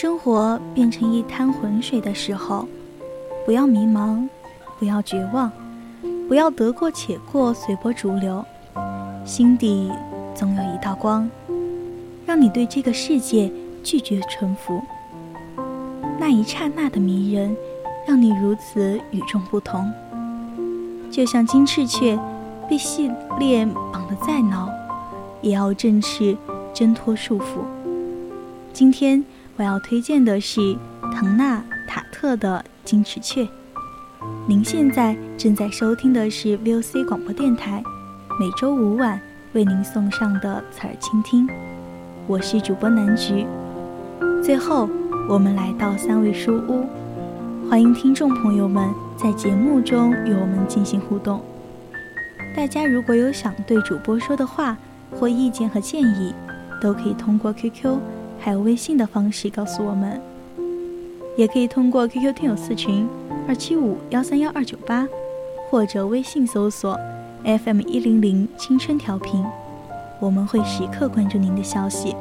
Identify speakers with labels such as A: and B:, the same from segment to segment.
A: 生活变成一滩浑水的时候，不要迷茫，不要绝望，不要得过且过，随波逐流，心底总有一道光，让你对这个世界拒绝臣服。那一刹那的迷人，让你如此与众不同。就像金翅雀，被细链绑得再牢，也要振翅挣脱束缚。今天。我要推荐的是唐纳塔特的《金翅雀》。您现在正在收听的是 VOC 广播电台，每周五晚为您送上的侧耳倾听。我是主播南菊。最后，我们来到三味书屋，欢迎听众朋友们在节目中与我们进行互动。大家如果有想对主播说的话或意见和建议，都可以通过 QQ。还有微信的方式告诉我们，也可以通过 QQ 听友四群二七五幺三幺二九八，或者微信搜索 FM 一零零青春调频，我们会时刻关注您的消息。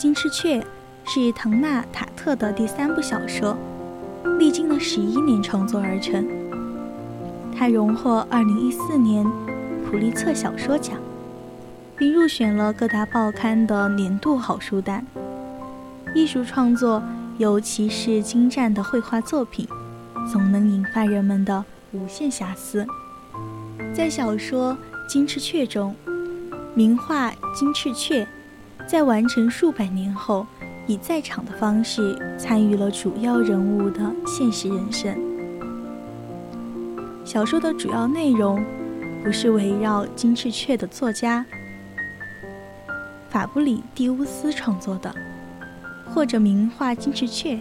A: 金翅雀是唐纳塔特的第三部小说，历经了十一年创作而成。他荣获二零一四年普利策小说奖，并入选了各大报刊的年度好书单。艺术创作尤其是精湛的绘画作品，总能引发人们的无限遐思。在小说《金翅雀》中，名画金翅雀。在完成数百年后，以在场的方式参与了主要人物的现实人生。小说的主要内容不是围绕金翅雀的作家法布里蒂乌斯创作的，或者名画《金翅雀》，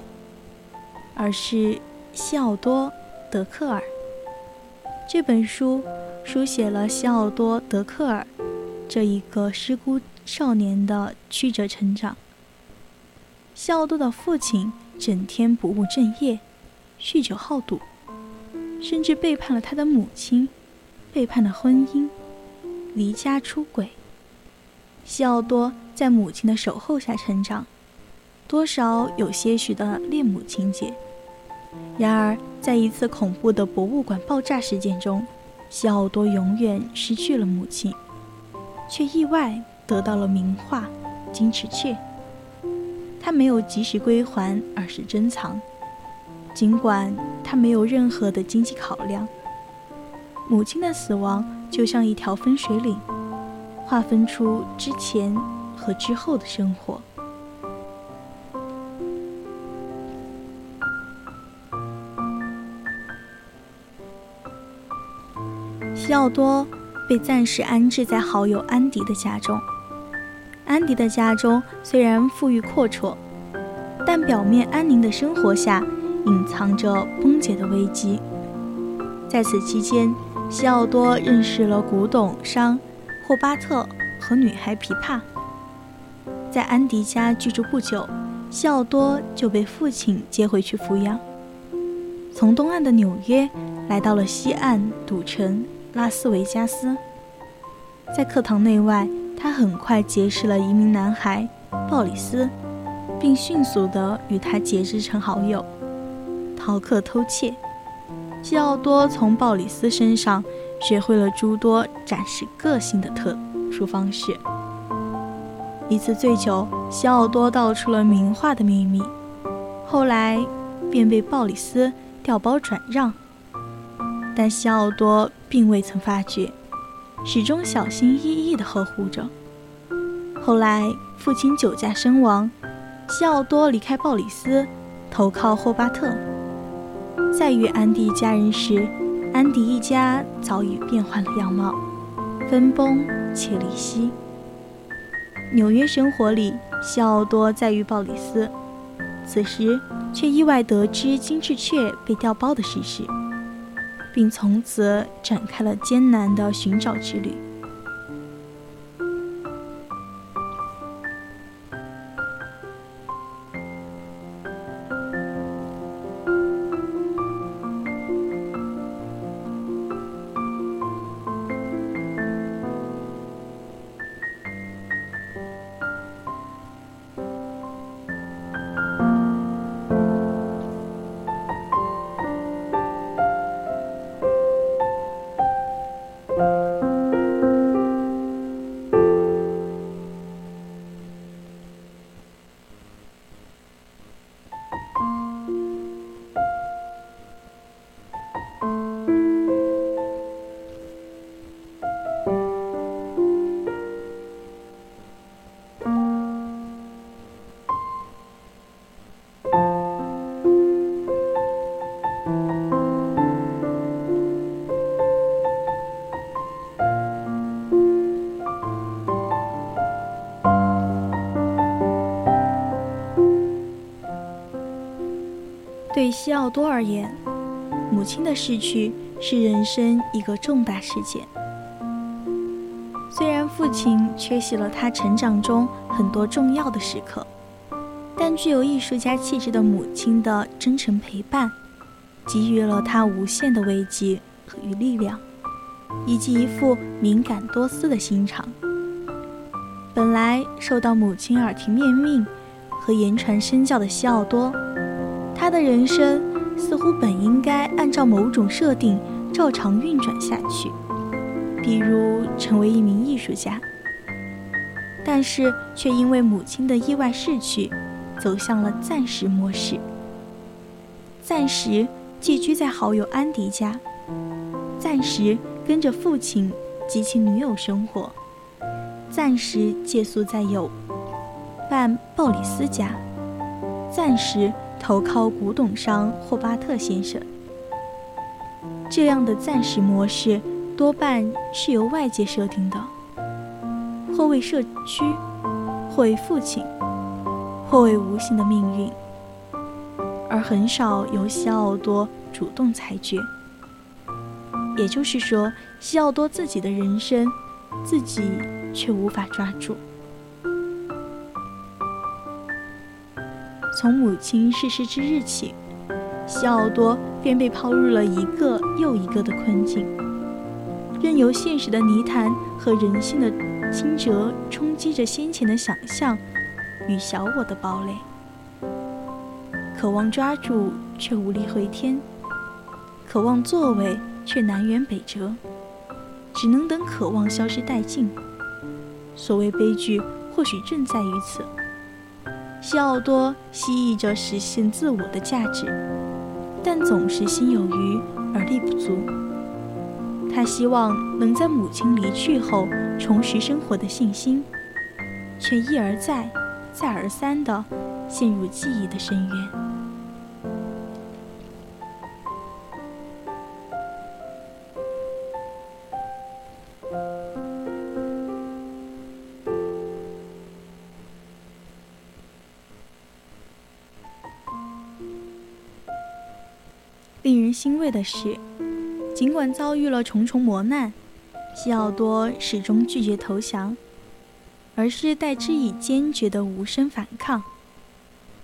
A: 而是西奥多·德克尔。这本书书写了西奥多·德克尔这一个失孤。少年的曲折成长。西奥多的父亲整天不务正业，酗酒好赌，甚至背叛了他的母亲，背叛了婚姻，离家出轨。西奥多在母亲的守候下成长，多少有些许的恋母情节。然而，在一次恐怖的博物馆爆炸事件中，西奥多永远失去了母亲，却意外。得到了名画《金翅雀》，他没有及时归还，而是珍藏。尽管他没有任何的经济考量，母亲的死亡就像一条分水岭，划分出之前和之后的生活。西奥多被暂时安置在好友安迪的家中。安迪的家中虽然富裕阔绰，但表面安宁的生活下隐藏着崩解的危机。在此期间，西奥多认识了古董商霍巴特和女孩皮帕。在安迪家居住不久，西奥多就被父亲接回去抚养。从东岸的纽约来到了西岸赌城拉斯维加斯，在课堂内外。他很快结识了一名男孩鲍里斯，并迅速地与他结识成好友，逃课偷窃。西奥多从鲍里斯身上学会了诸多展示个性的特殊方式。一次醉酒，西奥多道出了名画的秘密，后来便被鲍里斯调包转让，但西奥多并未曾发觉，始终小心翼翼地呵护着。后来父亲酒驾身亡，西奥多离开鲍里斯，投靠霍巴特。再遇安迪家人时，安迪一家早已变换了样貌，分崩且离析。纽约生活里，西奥多再遇鲍里斯，此时却意外得知金翅雀被调包的事实，并从此展开了艰难的寻找之旅。对西奥多而言，母亲的逝去是人生一个重大事件。虽然父亲缺席了他成长中很多重要的时刻，但具有艺术家气质的母亲的真诚陪伴，给予了他无限的慰藉与力量，以及一副敏感多思的心肠。本来受到母亲耳提面命和言传身教的西奥多。他的人生似乎本应该按照某种设定照常运转下去，比如成为一名艺术家。但是却因为母亲的意外逝去，走向了暂时模式。暂时寄居在好友安迪家，暂时跟着父亲及其女友生活，暂时借宿在友伴鲍里斯家，暂时。投靠古董商霍巴特先生，这样的暂时模式多半是由外界设定的，或为社区，或为父亲，或为无形的命运，而很少由西奥多主动裁决。也就是说，西奥多自己的人生，自己却无法抓住。从母亲逝世之日起，西奥多便被抛入了一个又一个的困境，任由现实的泥潭和人性的清折冲击着先前的想象与小我的堡垒，渴望抓住却无力回天，渴望作为却南辕北辙，只能等渴望消失殆尽。所谓悲剧，或许正在于此。西奥多希冀着实现自我的价值，但总是心有余而力不足。他希望能在母亲离去后重拾生活的信心，却一而再、再而三地陷入记忆的深渊。的是，尽管遭遇了重重磨难，西奥多始终拒绝投降，而是代之以坚决的无声反抗，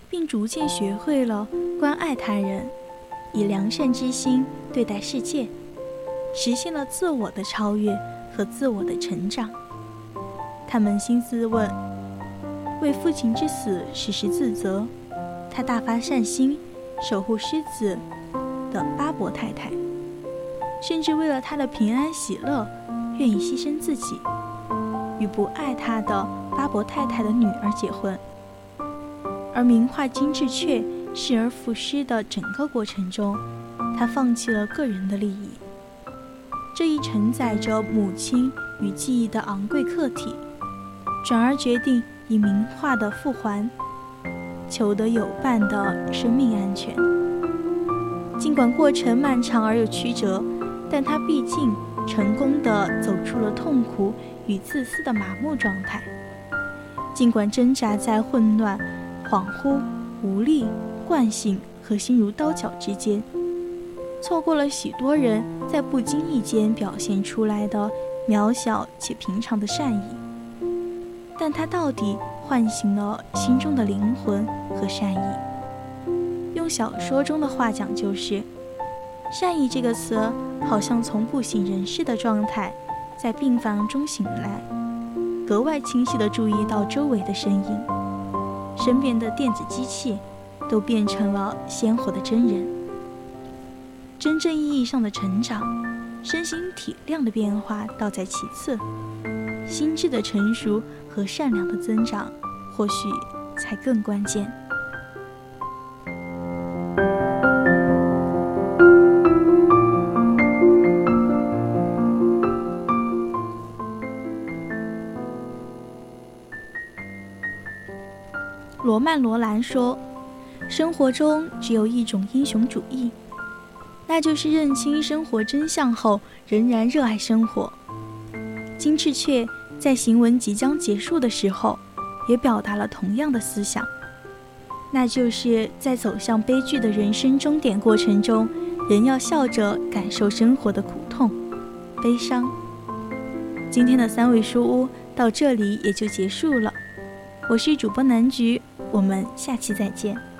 A: 并逐渐学会了关爱他人，以良善之心对待世界，实现了自我的超越和自我的成长。他扪心自问，为父亲之死时时自责，他大发善心，守护狮子。的巴伯太太，甚至为了他的平安喜乐，愿意牺牲自己，与不爱他的巴伯太太的女儿结婚。而名画金智雀失而复失的整个过程中，他放弃了个人的利益，这一承载着母亲与记忆的昂贵客体，转而决定以名画的复还，求得有伴的生命安全。尽管过程漫长而又曲折，但他毕竟成功的走出了痛苦与自私的麻木状态。尽管挣扎在混乱。恍惚、无力、惯性和心如刀绞之间，错过了许多人在不经意间表现出来的渺小且平常的善意，但他到底唤醒了心中的灵魂和善意。用小说中的话讲，就是“善意”这个词，好像从不省人事的状态，在病房中醒来，格外清晰地注意到周围的声音。身边的电子机器都变成了鲜活的真人。真正意义上的成长，身心体量的变化倒在其次，心智的成熟和善良的增长，或许才更关键。罗曼·罗兰说：“生活中只有一种英雄主义，那就是认清生活真相后仍然热爱生活。”金翅雀在行文即将结束的时候，也表达了同样的思想，那就是在走向悲剧的人生终点过程中，仍要笑着感受生活的苦痛、悲伤。今天的三味书屋到这里也就结束了，我是主播南菊。我们下期再见。